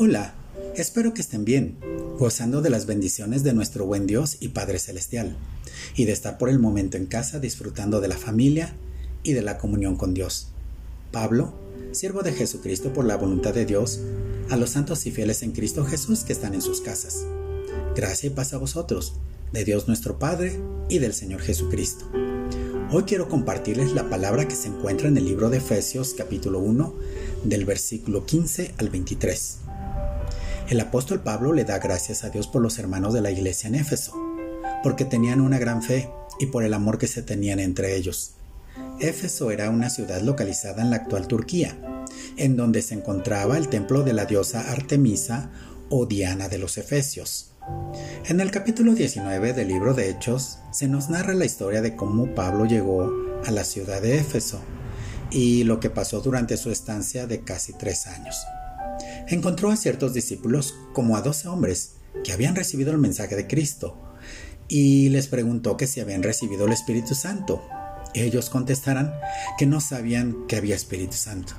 Hola, espero que estén bien, gozando de las bendiciones de nuestro buen Dios y Padre Celestial, y de estar por el momento en casa disfrutando de la familia y de la comunión con Dios. Pablo, siervo de Jesucristo por la voluntad de Dios, a los santos y fieles en Cristo Jesús que están en sus casas. Gracia y paz a vosotros, de Dios nuestro Padre y del Señor Jesucristo. Hoy quiero compartirles la palabra que se encuentra en el libro de Efesios capítulo 1 del versículo 15 al 23. El apóstol Pablo le da gracias a Dios por los hermanos de la iglesia en Éfeso, porque tenían una gran fe y por el amor que se tenían entre ellos. Éfeso era una ciudad localizada en la actual Turquía, en donde se encontraba el templo de la diosa Artemisa o Diana de los Efesios. En el capítulo 19 del libro de Hechos se nos narra la historia de cómo Pablo llegó a la ciudad de Éfeso y lo que pasó durante su estancia de casi tres años encontró a ciertos discípulos como a doce hombres que habían recibido el mensaje de Cristo y les preguntó que si habían recibido el Espíritu Santo. Ellos contestaran que no sabían que había Espíritu Santo.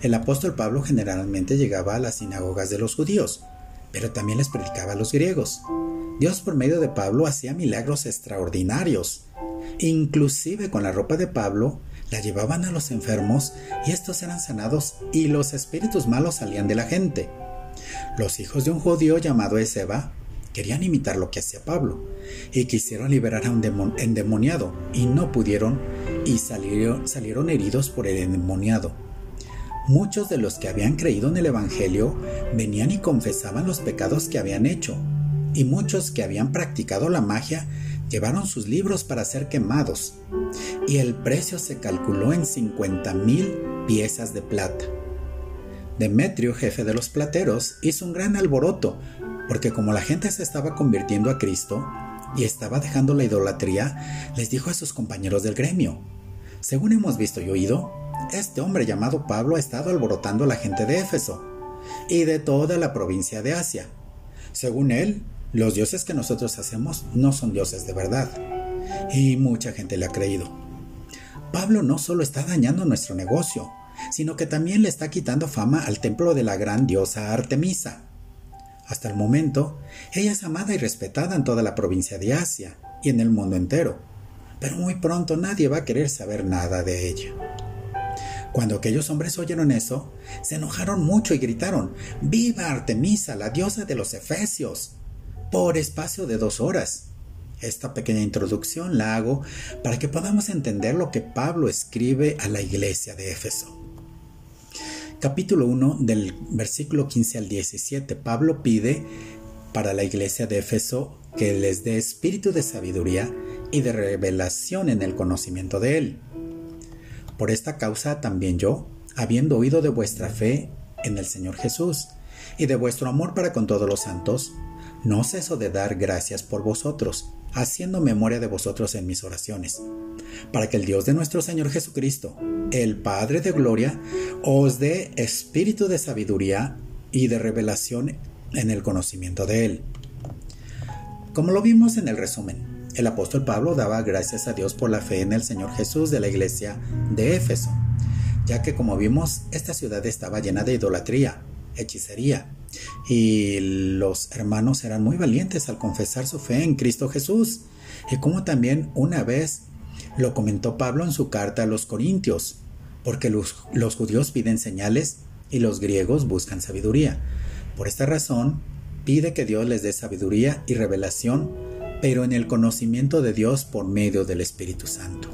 El apóstol Pablo generalmente llegaba a las sinagogas de los judíos, pero también les predicaba a los griegos. Dios por medio de Pablo hacía milagros extraordinarios. Inclusive con la ropa de Pablo la llevaban a los enfermos y estos eran sanados y los espíritus malos salían de la gente. Los hijos de un judío llamado Ezeba querían imitar lo que hacía Pablo y quisieron liberar a un endemoniado y no pudieron y salieron, salieron heridos por el endemoniado. Muchos de los que habían creído en el Evangelio venían y confesaban los pecados que habían hecho, y muchos que habían practicado la magia llevaron sus libros para ser quemados y el precio se calculó en 50 mil piezas de plata. Demetrio, jefe de los plateros, hizo un gran alboroto, porque como la gente se estaba convirtiendo a Cristo y estaba dejando la idolatría, les dijo a sus compañeros del gremio, según hemos visto y oído, este hombre llamado Pablo ha estado alborotando a la gente de Éfeso y de toda la provincia de Asia. Según él, los dioses que nosotros hacemos no son dioses de verdad. Y mucha gente le ha creído. Pablo no solo está dañando nuestro negocio, sino que también le está quitando fama al templo de la gran diosa Artemisa. Hasta el momento, ella es amada y respetada en toda la provincia de Asia y en el mundo entero, pero muy pronto nadie va a querer saber nada de ella. Cuando aquellos hombres oyeron eso, se enojaron mucho y gritaron, ¡Viva Artemisa, la diosa de los Efesios! por espacio de dos horas. Esta pequeña introducción la hago para que podamos entender lo que Pablo escribe a la iglesia de Éfeso. Capítulo 1 del versículo 15 al 17. Pablo pide para la iglesia de Éfeso que les dé espíritu de sabiduría y de revelación en el conocimiento de Él. Por esta causa también yo, habiendo oído de vuestra fe en el Señor Jesús y de vuestro amor para con todos los santos, no ceso de dar gracias por vosotros, haciendo memoria de vosotros en mis oraciones, para que el Dios de nuestro Señor Jesucristo, el Padre de Gloria, os dé espíritu de sabiduría y de revelación en el conocimiento de Él. Como lo vimos en el resumen, el apóstol Pablo daba gracias a Dios por la fe en el Señor Jesús de la iglesia de Éfeso, ya que como vimos, esta ciudad estaba llena de idolatría, hechicería, y los hermanos eran muy valientes al confesar su fe en Cristo Jesús. Y como también una vez lo comentó Pablo en su carta a los Corintios, porque los, los judíos piden señales y los griegos buscan sabiduría. Por esta razón, pide que Dios les dé sabiduría y revelación, pero en el conocimiento de Dios por medio del Espíritu Santo.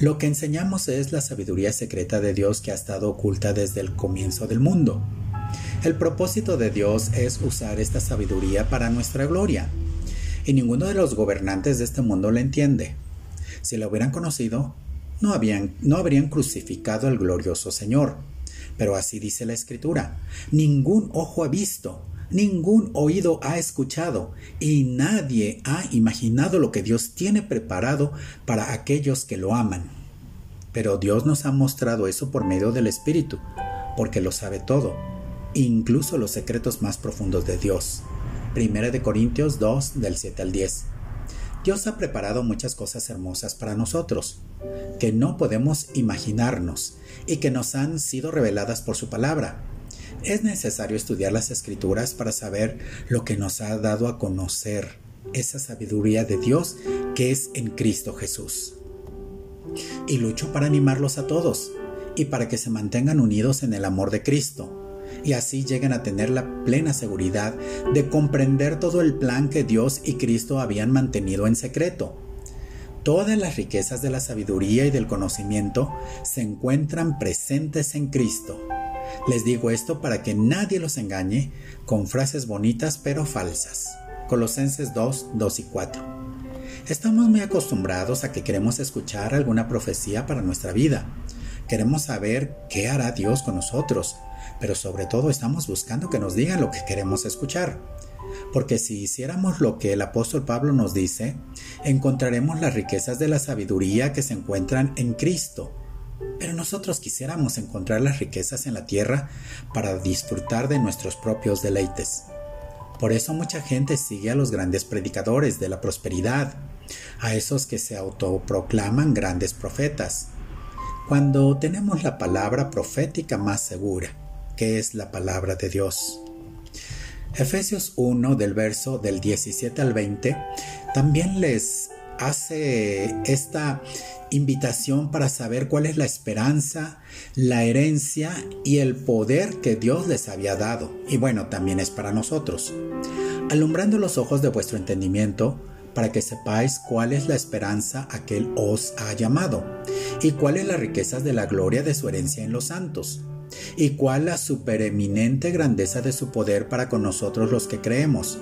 Lo que enseñamos es la sabiduría secreta de Dios que ha estado oculta desde el comienzo del mundo. El propósito de Dios es usar esta sabiduría para nuestra gloria, y ninguno de los gobernantes de este mundo la entiende. Si la hubieran conocido, no, habían, no habrían crucificado al glorioso Señor. Pero así dice la Escritura, ningún ojo ha visto, ningún oído ha escuchado, y nadie ha imaginado lo que Dios tiene preparado para aquellos que lo aman. Pero Dios nos ha mostrado eso por medio del Espíritu, porque lo sabe todo, incluso los secretos más profundos de Dios. Primera de Corintios 2 del 7 al 10. Dios ha preparado muchas cosas hermosas para nosotros, que no podemos imaginarnos y que nos han sido reveladas por su palabra. Es necesario estudiar las escrituras para saber lo que nos ha dado a conocer esa sabiduría de Dios que es en Cristo Jesús. Y lucho para animarlos a todos y para que se mantengan unidos en el amor de Cristo y así lleguen a tener la plena seguridad de comprender todo el plan que Dios y Cristo habían mantenido en secreto. Todas las riquezas de la sabiduría y del conocimiento se encuentran presentes en Cristo. Les digo esto para que nadie los engañe con frases bonitas pero falsas. Colosenses 2, 2 y 4. Estamos muy acostumbrados a que queremos escuchar alguna profecía para nuestra vida. Queremos saber qué hará Dios con nosotros, pero sobre todo estamos buscando que nos digan lo que queremos escuchar. Porque si hiciéramos lo que el apóstol Pablo nos dice, encontraremos las riquezas de la sabiduría que se encuentran en Cristo. Pero nosotros quisiéramos encontrar las riquezas en la tierra para disfrutar de nuestros propios deleites. Por eso mucha gente sigue a los grandes predicadores de la prosperidad, a esos que se autoproclaman grandes profetas, cuando tenemos la palabra profética más segura, que es la palabra de Dios. Efesios 1 del verso del 17 al 20 también les hace esta invitación para saber cuál es la esperanza, la herencia y el poder que Dios les había dado. Y bueno, también es para nosotros. Alumbrando los ojos de vuestro entendimiento, para que sepáis cuál es la esperanza a que Él os ha llamado, y cuáles las riquezas de la gloria de su herencia en los santos, y cuál la supereminente grandeza de su poder para con nosotros los que creemos,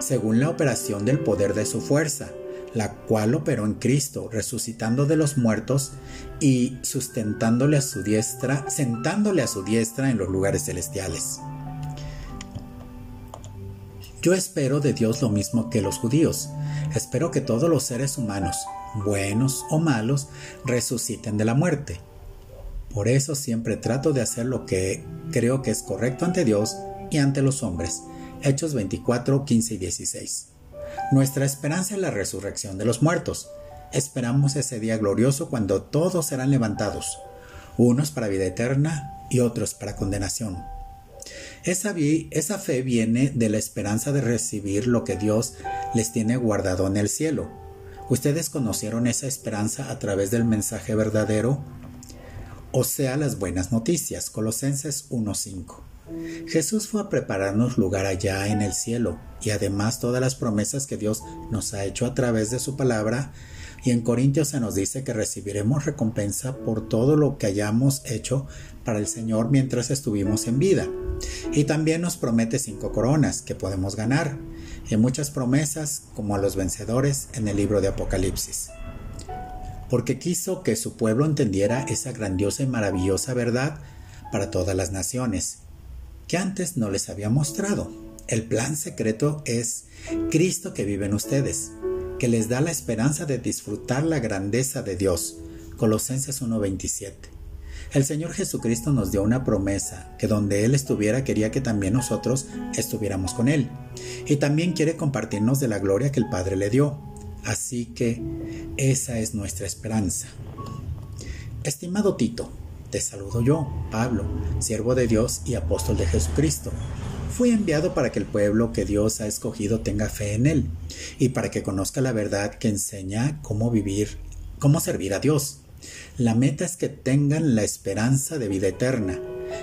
según la operación del poder de su fuerza, la cual operó en Cristo, resucitando de los muertos y sustentándole a su diestra, sentándole a su diestra en los lugares celestiales. Yo espero de Dios lo mismo que los judíos, Espero que todos los seres humanos, buenos o malos, resuciten de la muerte. Por eso siempre trato de hacer lo que creo que es correcto ante Dios y ante los hombres. Hechos 24, 15 y 16. Nuestra esperanza es la resurrección de los muertos. Esperamos ese día glorioso cuando todos serán levantados, unos para vida eterna y otros para condenación. Esa, fe viene de la esperanza de recibir lo que Dios les tiene guardado en el cielo. Ustedes conocieron esa esperanza a través del mensaje verdadero, o sea, las buenas noticias. Colosenses 1.5. Jesús fue a prepararnos lugar allá en el cielo y además todas las promesas que Dios nos ha hecho a través de su palabra y en Corintios se nos dice que recibiremos recompensa por todo lo que hayamos hecho para el Señor mientras estuvimos en vida. Y también nos promete cinco coronas que podemos ganar y muchas promesas como a los vencedores en el libro de Apocalipsis. Porque quiso que su pueblo entendiera esa grandiosa y maravillosa verdad para todas las naciones, que antes no les había mostrado. El plan secreto es Cristo que vive en ustedes que les da la esperanza de disfrutar la grandeza de Dios. Colosenses 1:27. El Señor Jesucristo nos dio una promesa, que donde Él estuviera quería que también nosotros estuviéramos con Él. Y también quiere compartirnos de la gloria que el Padre le dio. Así que esa es nuestra esperanza. Estimado Tito, te saludo yo, Pablo, siervo de Dios y apóstol de Jesucristo fui enviado para que el pueblo que Dios ha escogido tenga fe en Él y para que conozca la verdad que enseña cómo vivir, cómo servir a Dios. La meta es que tengan la esperanza de vida eterna,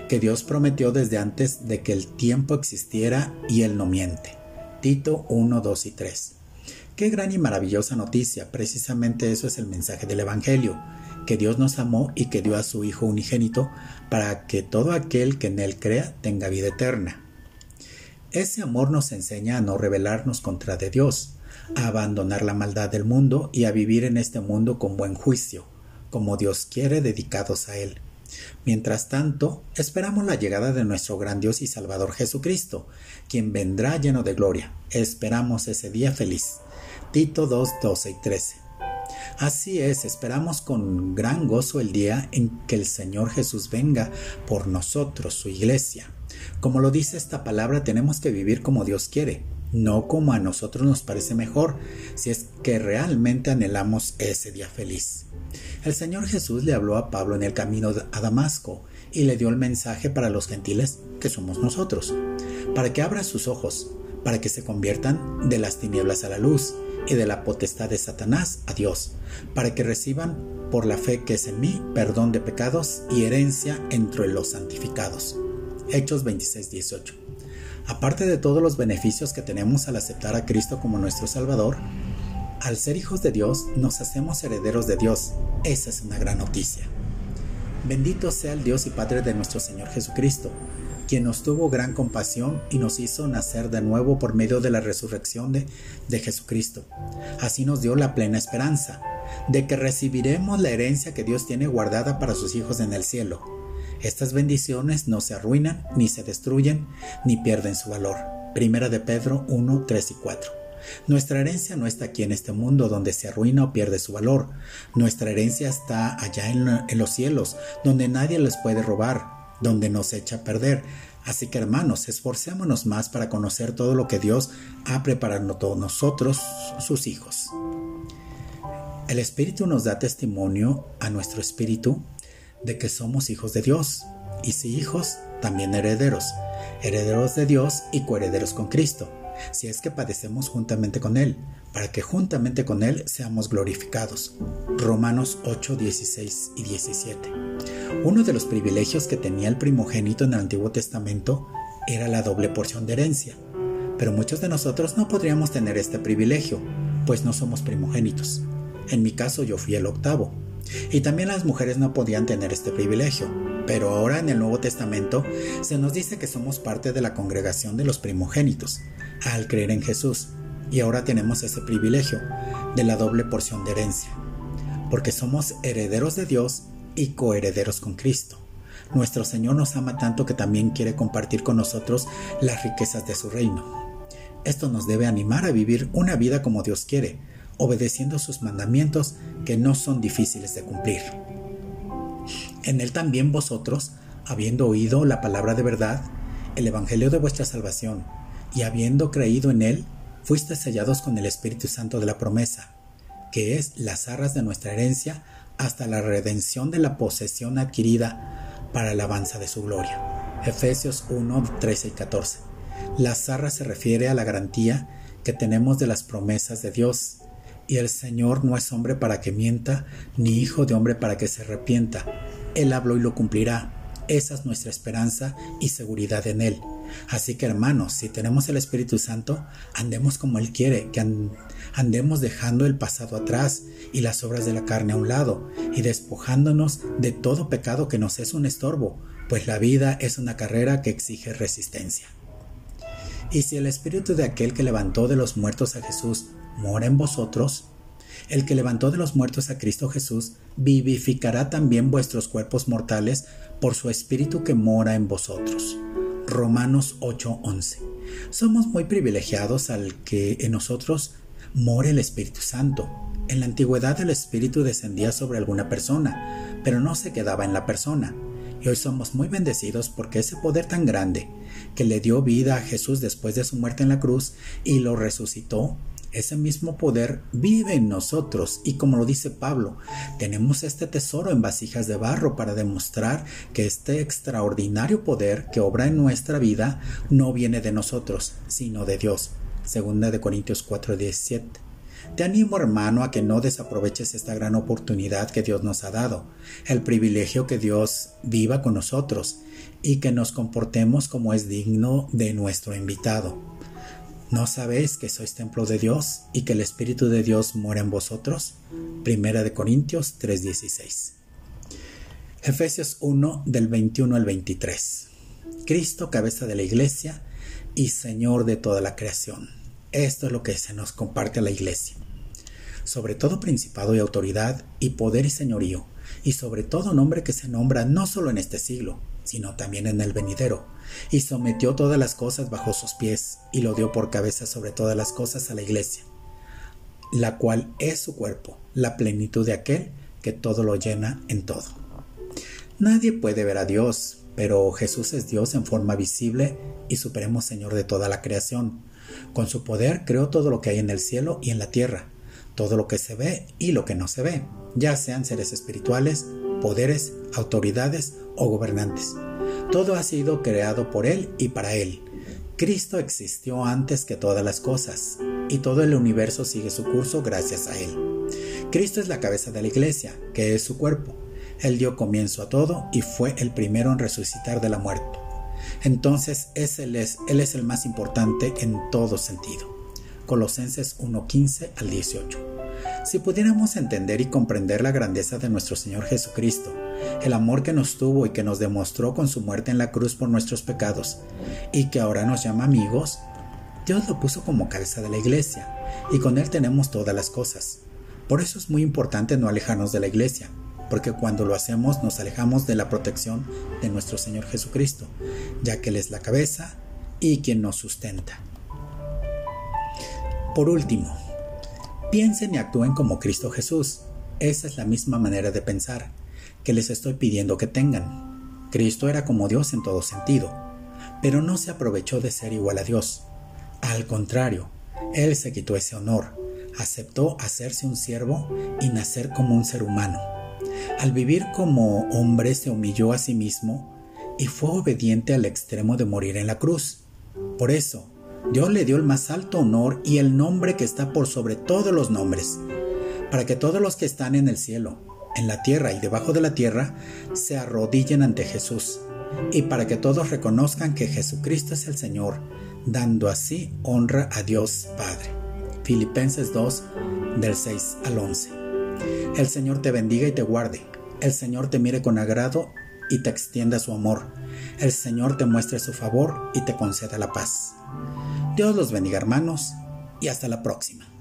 que Dios prometió desde antes de que el tiempo existiera y Él no miente. Tito 1, 2 y 3. Qué gran y maravillosa noticia, precisamente eso es el mensaje del Evangelio, que Dios nos amó y que dio a su Hijo unigénito para que todo aquel que en Él crea tenga vida eterna. Ese amor nos enseña a no rebelarnos contra de Dios, a abandonar la maldad del mundo y a vivir en este mundo con buen juicio, como Dios quiere dedicados a Él. Mientras tanto, esperamos la llegada de nuestro gran Dios y Salvador Jesucristo, quien vendrá lleno de gloria. Esperamos ese día feliz. Tito 2, 12 y 13. Así es, esperamos con gran gozo el día en que el Señor Jesús venga por nosotros, su iglesia. Como lo dice esta palabra, tenemos que vivir como Dios quiere, no como a nosotros nos parece mejor, si es que realmente anhelamos ese día feliz. El Señor Jesús le habló a Pablo en el camino a Damasco y le dio el mensaje para los gentiles que somos nosotros, para que abra sus ojos, para que se conviertan de las tinieblas a la luz y de la potestad de Satanás a Dios, para que reciban por la fe que es en mí perdón de pecados y herencia entre los santificados. Hechos 26, 18. Aparte de todos los beneficios que tenemos al aceptar a Cristo como nuestro Salvador, al ser hijos de Dios nos hacemos herederos de Dios. Esa es una gran noticia. Bendito sea el Dios y Padre de nuestro Señor Jesucristo, quien nos tuvo gran compasión y nos hizo nacer de nuevo por medio de la resurrección de, de, Jesucristo. Así nos dio la plena esperanza de que recibiremos la herencia que Dios tiene guardada para sus hijos en el cielo. Estas bendiciones no se arruinan, ni se destruyen, ni pierden su valor. Primera de Pedro 1, 3 y 4. Nuestra herencia no está aquí en este mundo donde se arruina o pierde su valor. Nuestra herencia está allá en, los cielos, donde nadie les puede robar, donde no se echa a perder. Así que hermanos, esforcémonos más para conocer todo lo que Dios ha preparado todos nosotros, sus hijos. El Espíritu nos da testimonio a nuestro Espíritu de que somos hijos de Dios, y si hijos, también herederos, herederos de Dios y coherederos con Cristo si es que padecemos juntamente con Él, para que juntamente con Él seamos glorificados. Romanos 8, 16 y 17. Uno de los privilegios que tenía el primogénito en el Antiguo Testamento era la doble porción de herencia, pero muchos de nosotros no podríamos tener este privilegio, pues no somos primogénitos. En mi caso yo fui el octavo, y también las mujeres no podían tener este privilegio, pero ahora en el Nuevo Testamento se nos dice que somos parte de la congregación de los primogénitos, al creer en Jesús, y ahora tenemos ese privilegio de la doble porción de herencia, porque somos herederos de Dios y coherederos con Cristo. Nuestro Señor nos ama tanto que también quiere compartir con nosotros las riquezas de su reino. Esto nos debe animar a vivir una vida como Dios quiere, obedeciendo sus mandamientos que no son difíciles de cumplir. En él también vosotros, habiendo oído la palabra de verdad, el Evangelio de vuestra salvación, y habiendo creído en él, fuisteis sellados con el Espíritu Santo de la promesa, que es las arras de nuestra herencia hasta la redención de la posesión adquirida para la alabanza de su gloria. Efesios 1, 13 y 14. Las arras se refiere a la garantía que tenemos de las promesas de Dios, y el Señor no es hombre para que mienta, ni hijo de hombre para que se arrepienta. Él habló y lo cumplirá. Esa es nuestra esperanza y seguridad en Él. Así que hermanos, si tenemos el Espíritu Santo, andemos como Él quiere, que andemos dejando el pasado atrás y las obras de la carne a un lado, y despojándonos de todo pecado que nos es un estorbo, pues la vida es una carrera que exige resistencia. Y si el Espíritu de aquel que levantó de los muertos a Jesús mora en vosotros, el que levantó de los muertos a Cristo Jesús, vivificará también vuestros cuerpos mortales por su Espíritu que mora en vosotros. Romanos 8:11. Somos muy privilegiados al que en nosotros more el Espíritu Santo. En la antigüedad el Espíritu descendía sobre alguna persona, pero no se quedaba en la persona. Y hoy somos muy bendecidos porque ese poder tan grande que le dio vida a Jesús después de su muerte en la cruz y lo resucitó, ese mismo poder vive en nosotros y como lo dice Pablo, tenemos este tesoro en vasijas de barro para demostrar que este extraordinario poder que obra en nuestra vida no viene de nosotros, sino de Dios. Segunda de Corintios 4:17. Te animo, hermano, a que no desaproveches esta gran oportunidad que Dios nos ha dado, el privilegio que Dios viva con nosotros y que nos comportemos como es digno de nuestro invitado. ¿No sabéis que sois templo de Dios y que el Espíritu de Dios mora en vosotros? Primera de Corintios 3:16. Efesios 1 del 21 al 23. Cristo, cabeza de la iglesia y Señor de toda la creación. Esto es lo que se nos comparte a la iglesia. Sobre todo principado y autoridad y poder y señorío, y sobre todo nombre que se nombra no solo en este siglo, sino también en el venidero, y sometió todas las cosas bajo sus pies, y lo dio por cabeza sobre todas las cosas a la iglesia, la cual es su cuerpo, la plenitud de aquel que todo lo llena en todo. Nadie puede ver a Dios, pero Jesús es Dios en forma visible y supremo Señor de toda la creación. Con su poder creó todo lo que hay en el cielo y en la tierra, todo lo que se ve y lo que no se ve, ya sean seres espirituales, poderes, autoridades o gobernantes. Todo ha sido creado por Él y para Él. Cristo existió antes que todas las cosas y todo el universo sigue su curso gracias a Él. Cristo es la cabeza de la iglesia, que es su cuerpo. Él dio comienzo a todo y fue el primero en resucitar de la muerte. Entonces él es, él es el más importante en todo sentido. Colosenses 1.15 al 18. Si pudiéramos entender y comprender la grandeza de nuestro Señor Jesucristo, el amor que nos tuvo y que nos demostró con su muerte en la cruz por nuestros pecados, y que ahora nos llama amigos, Dios lo puso como cabeza de la iglesia, y con Él tenemos todas las cosas. Por eso es muy importante no alejarnos de la iglesia, porque cuando lo hacemos nos alejamos de la protección de nuestro Señor Jesucristo, ya que Él es la cabeza y quien nos sustenta. Por último, piensen y actúen como Cristo Jesús. Esa es la misma manera de pensar que les estoy pidiendo que tengan. Cristo era como Dios en todo sentido, pero no se aprovechó de ser igual a Dios. Al contrario, Él se quitó ese honor aceptó hacerse un siervo y nacer como un ser humano. Al vivir como hombre se humilló a sí mismo y fue obediente al extremo de morir en la cruz. Por eso, Dios le dio el más alto honor y el nombre que está por sobre todos los nombres, para que todos los que están en el cielo, en la tierra y debajo de la tierra se arrodillen ante Jesús, y para que todos reconozcan que Jesucristo es el Señor, dando así honra a Dios Padre. Filipenses 2 del 6 al 11. El Señor te bendiga y te guarde. El Señor te mire con agrado y te extienda su amor. El Señor te muestre su favor y te conceda la paz. Dios los bendiga hermanos y hasta la próxima.